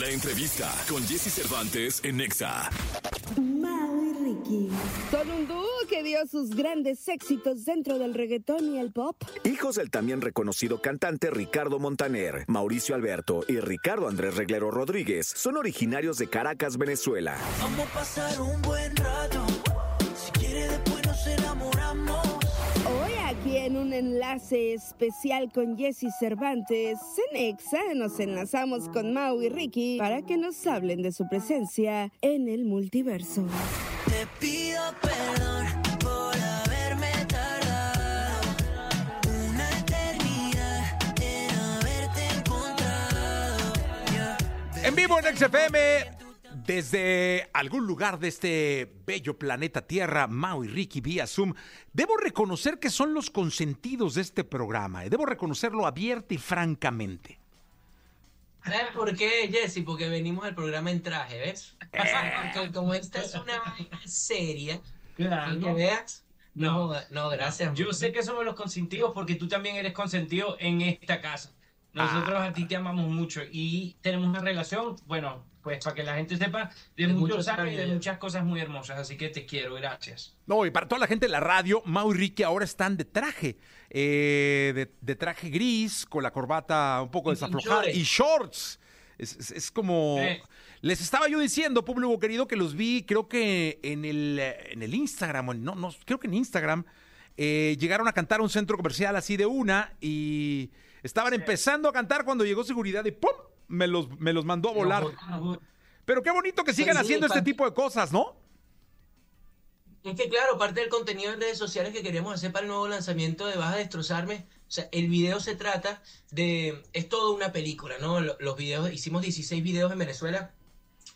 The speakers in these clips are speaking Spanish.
La entrevista con Jesse Cervantes en Nexa. Mau y Ricky. Son un dúo que dio sus grandes éxitos dentro del reggaetón y el pop. Hijos del también reconocido cantante Ricardo Montaner, Mauricio Alberto y Ricardo Andrés Reglero Rodríguez son originarios de Caracas, Venezuela. Vamos a pasar un buen rato. Si quiere después nos enamoramos. Un enlace especial con Jesse Cervantes, en Exa nos enlazamos con Mau y Ricky para que nos hablen de su presencia en el multiverso. Te pido perdón por haberme tardado una eternidad en haberte encontrado. Yeah. En vivo en XFM, desde algún lugar de este bello planeta Tierra, Mau y Ricky vía Zoom, debo reconocer que son los consentidos de este programa. eh, Debo reconocerlo abierta y francamente. ¿Sabes por qué, Jesse? Porque venimos al programa en traje, ¿ves? Porque como esta es una vaina seria, Claro. y que veas, no, No. no, gracias. Yo sé que somos los consentidos porque tú también eres consentido en esta casa. Nosotros Ah. a ti te amamos mucho y tenemos una relación, bueno, pues para que la gente sepa, de, De muchos años y de muchas cosas muy hermosas. Así que te quiero, gracias. No, y para toda la gente de la radio, Mau y Ricky ahora están de traje. eh, de, de traje gris, con la corbata un poco desaflojada. Y shorts. Es, es- es como... Sí. Les estaba yo diciendo, público querido, que los vi, creo que en el, eh, en el Instagram, no, no, creo que en Instagram, eh, llegaron a cantar a un centro comercial así de una y estaban empezando a cantar cuando llegó seguridad y ¡pum! Me los, me los mandó a volar. Pero qué bonito que sigan sí, haciendo este tipo de cosas, ¿no? Es que claro, parte del contenido en redes sociales que queremos hacer para el nuevo lanzamiento de Vas a Destrozarme, o sea, el video se trata de, es toda una película, ¿no? Lo- Los videos, hicimos 16 videos en Venezuela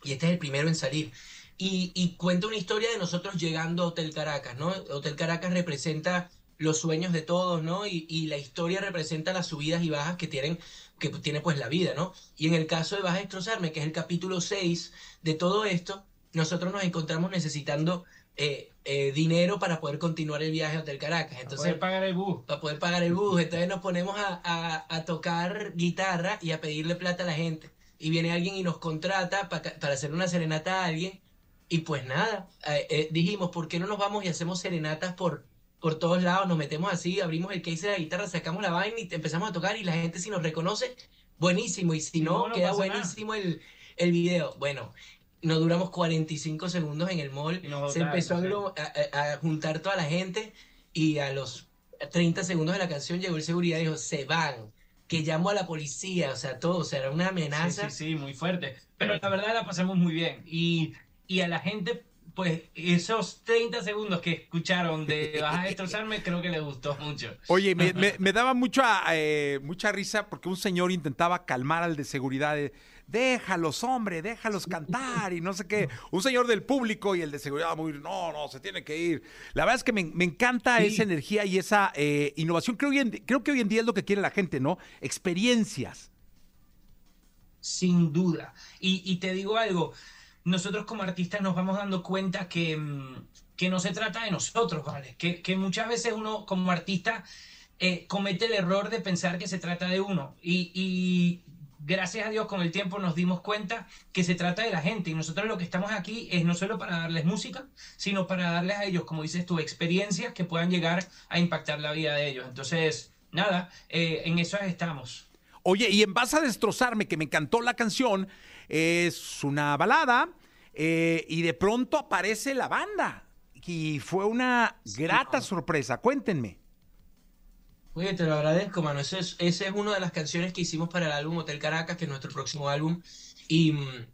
y este es el primero en salir. Y, y cuenta una historia de nosotros llegando a Hotel Caracas, ¿no? Hotel Caracas representa los sueños de todos, ¿no? Y, y la historia representa las subidas y bajas que tienen, que tiene pues la vida, ¿no? Y en el caso de Vas a Destrozarme, que es el capítulo 6 de todo esto, nosotros nos encontramos necesitando eh, eh, dinero para poder continuar el viaje a Hotel Caracas. Entonces, Entonces, pagar el bus. para poder pagar el bus. Entonces nos ponemos a, a- a tocar guitarra y a pedirle plata a la gente. Y viene alguien y nos contrata pa- para hacer una serenata a alguien. Y pues nada, eh, eh, dijimos, ¿por qué no nos vamos y hacemos serenatas por, por todos lados? Nos metemos así, abrimos el case de la guitarra, sacamos la vaina y empezamos a tocar y la gente si nos reconoce, buenísimo. Y si no, no, no queda buenísimo el, el video. Bueno, nos duramos 45 segundos en el mall. Se empezó a, sí. juntar toda la gente y a los 30 segundos de la canción llegó el seguridad y dijo, se van, que llamo a la policía, o sea, todo, o sea, era una Sí, amenaza. sí, sí, muy fuerte. Pero la verdad la pasamos muy bien. Y, y a la gente, pues esos 30 segundos que escucharon de Vas a destrozarme, creo que les gustó mucho. Oye, me, me- me daba mucha, eh, mucha risa porque un señor intentaba calmar al de seguridad. de, déjalos, hombre, déjalos cantar y no sé qué. Un señor del público y el de seguridad muy, no, no, se tiene que ir. La verdad es que me, me encanta Sí. esa energía y esa eh, innovación. Creo, creo que hoy en día es lo que quiere la gente, ¿no? Experiencias. Sin duda. Y, y te digo algo, nosotros como artistas nos vamos dando cuenta que, mm, que no se trata de nosotros, ¿vale? Que, que muchas veces uno como artista eh, comete el error de pensar que se trata de uno. Y, gracias a Dios con el tiempo nos dimos cuenta que se trata de la gente. Y nosotros lo que estamos aquí es no solo para darles música, sino para darles a ellos, como dices tú, experiencias que puedan llegar a impactar la vida de ellos. Entonces, nada, eh, en eso estamos. Oye, y en Vas a destrozarme, que me encantó la canción, es una balada eh, y de pronto aparece la banda. Y fue una grata sorpresa. Cuéntenme. Oye, te lo agradezco, mano. Ese es, esa es una de las canciones que hicimos para el álbum Hotel Caracas, que es nuestro próximo álbum. Y mm,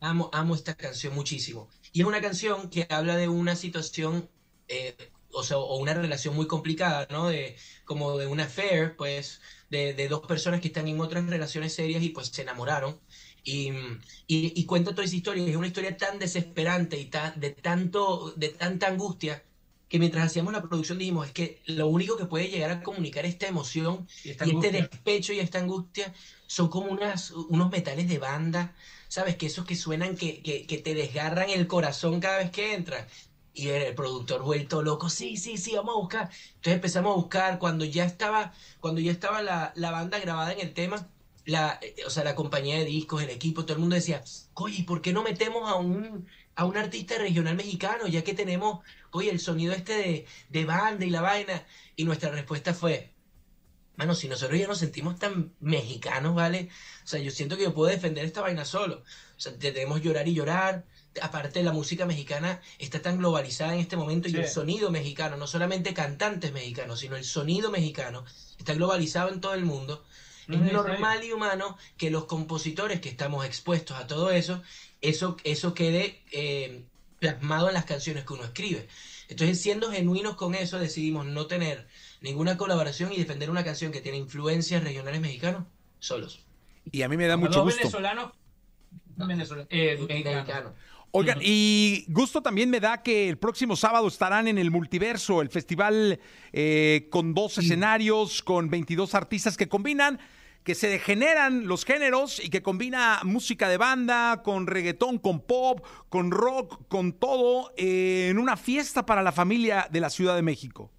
amo, amo esta canción muchísimo. Y es una canción que habla de una situación, eh, o sea, o una relación muy complicada, ¿no? De, como de una affair, pues, de, de dos personas que están en otras relaciones serias y pues se enamoraron. Y, y, y cuenta toda esa historia. Es una historia tan desesperante y tan, de, tanto, de tanta angustia que mientras hacíamos la producción dijimos, es que lo único que puede llegar a comunicar esta emoción Y esta y este despecho y esta angustia son como unas, unos metales de banda, ¿sabes? Que esos que suenan, que, que, que te desgarran el corazón cada vez que entran. Y el productor vuelto loco, sí, sí, sí, vamos a buscar. Entonces empezamos a buscar, cuando ya estaba, cuando ya estaba la, la banda grabada en el tema, la, eh, o sea, la compañía de discos, el equipo, todo el mundo decía, oye, ¿y por qué no metemos a un, a un artista regional mexicano? Ya que tenemos, oye, el sonido este de, de banda y la vaina. Y nuestra respuesta fue, mano, si nosotros ya nos sentimos tan mexicanos, ¿vale? O sea, yo siento que yo puedo defender esta vaina solo. O sea, tenemos llorar y llorar. Aparte, la música mexicana está tan globalizada en este momento y el sonido mexicano, no solamente cantantes mexicanos, sino el sonido mexicano, está globalizado en todo el mundo. No Es normal y humano que los compositores que estamos expuestos a todo eso, eso, eso quede eh, plasmado en las canciones que uno escribe. Entonces, siendo genuinos con eso, decidimos no tener ninguna colaboración y defender una canción que tiene influencias regionales mexicanos solos. Y a mí me da mucho dos gusto. venezolanos. Eh. Oigan, y gusto también me da que el próximo sábado estarán en el Multiverso, el festival eh, con dos escenarios, con 22 artistas que combinan, que se degeneran los géneros y que combina música de banda, con reggaetón, con pop, con rock, con todo, eh, en una fiesta para la familia de la Ciudad de México.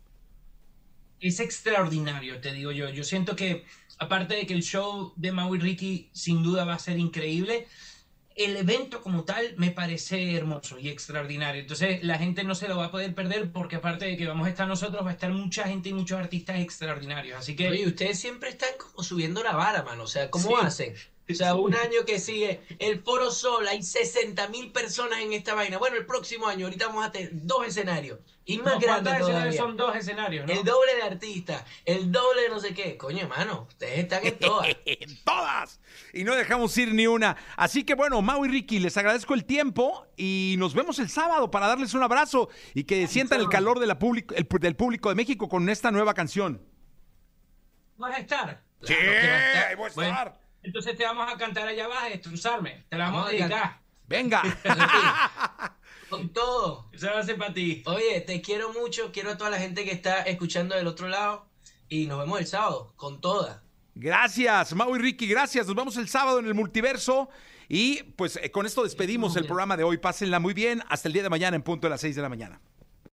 es extraordinario, te digo yo. Yo siento que, aparte de que el show de Mau y Ricky sin duda va a ser increíble, el evento como tal me parece hermoso y extraordinario. Entonces la gente no se lo va a poder perder porque aparte de que vamos a estar nosotros, va a estar mucha gente y muchos artistas extraordinarios. Así que... Oye, ustedes siempre están como subiendo la vara, mano. O sea, ¿cómo Sí. hacen? O sea, un año que sigue el Foro Sol, hay 60 mil personas en esta vaina. Bueno, el próximo año, ahorita vamos a tener dos escenarios. Y más No, grandes ¿cuántos escenarios son dos escenarios, ¿no? El doble de artistas, el doble de no sé qué. Coño, hermano, ustedes están en todas. en todas. Y no dejamos ir ni una. Así que bueno, Mau y Ricky, les agradezco el tiempo y nos vemos el sábado para darles un abrazo y que sientan el calor de la público- el- del público de México con esta nueva canción. ¿Vas a estar? Sí, Claro que va a estar. ahí voy a Bueno, estar. Entonces te vamos a cantar allá abajo, destrozarme. Te la vamos, Vamos a a dedicar. Venga. Con todo. Eso va a ser para ti. Oye, te quiero mucho, quiero a toda la gente que está escuchando del otro lado. Y nos vemos el sábado, con toda. Gracias, Mau y Ricky, gracias. Nos vemos el sábado en el multiverso. Y pues eh, con esto despedimos el programa de hoy. Pásenla muy bien. Hasta el día de mañana en punto de las 6 de la mañana.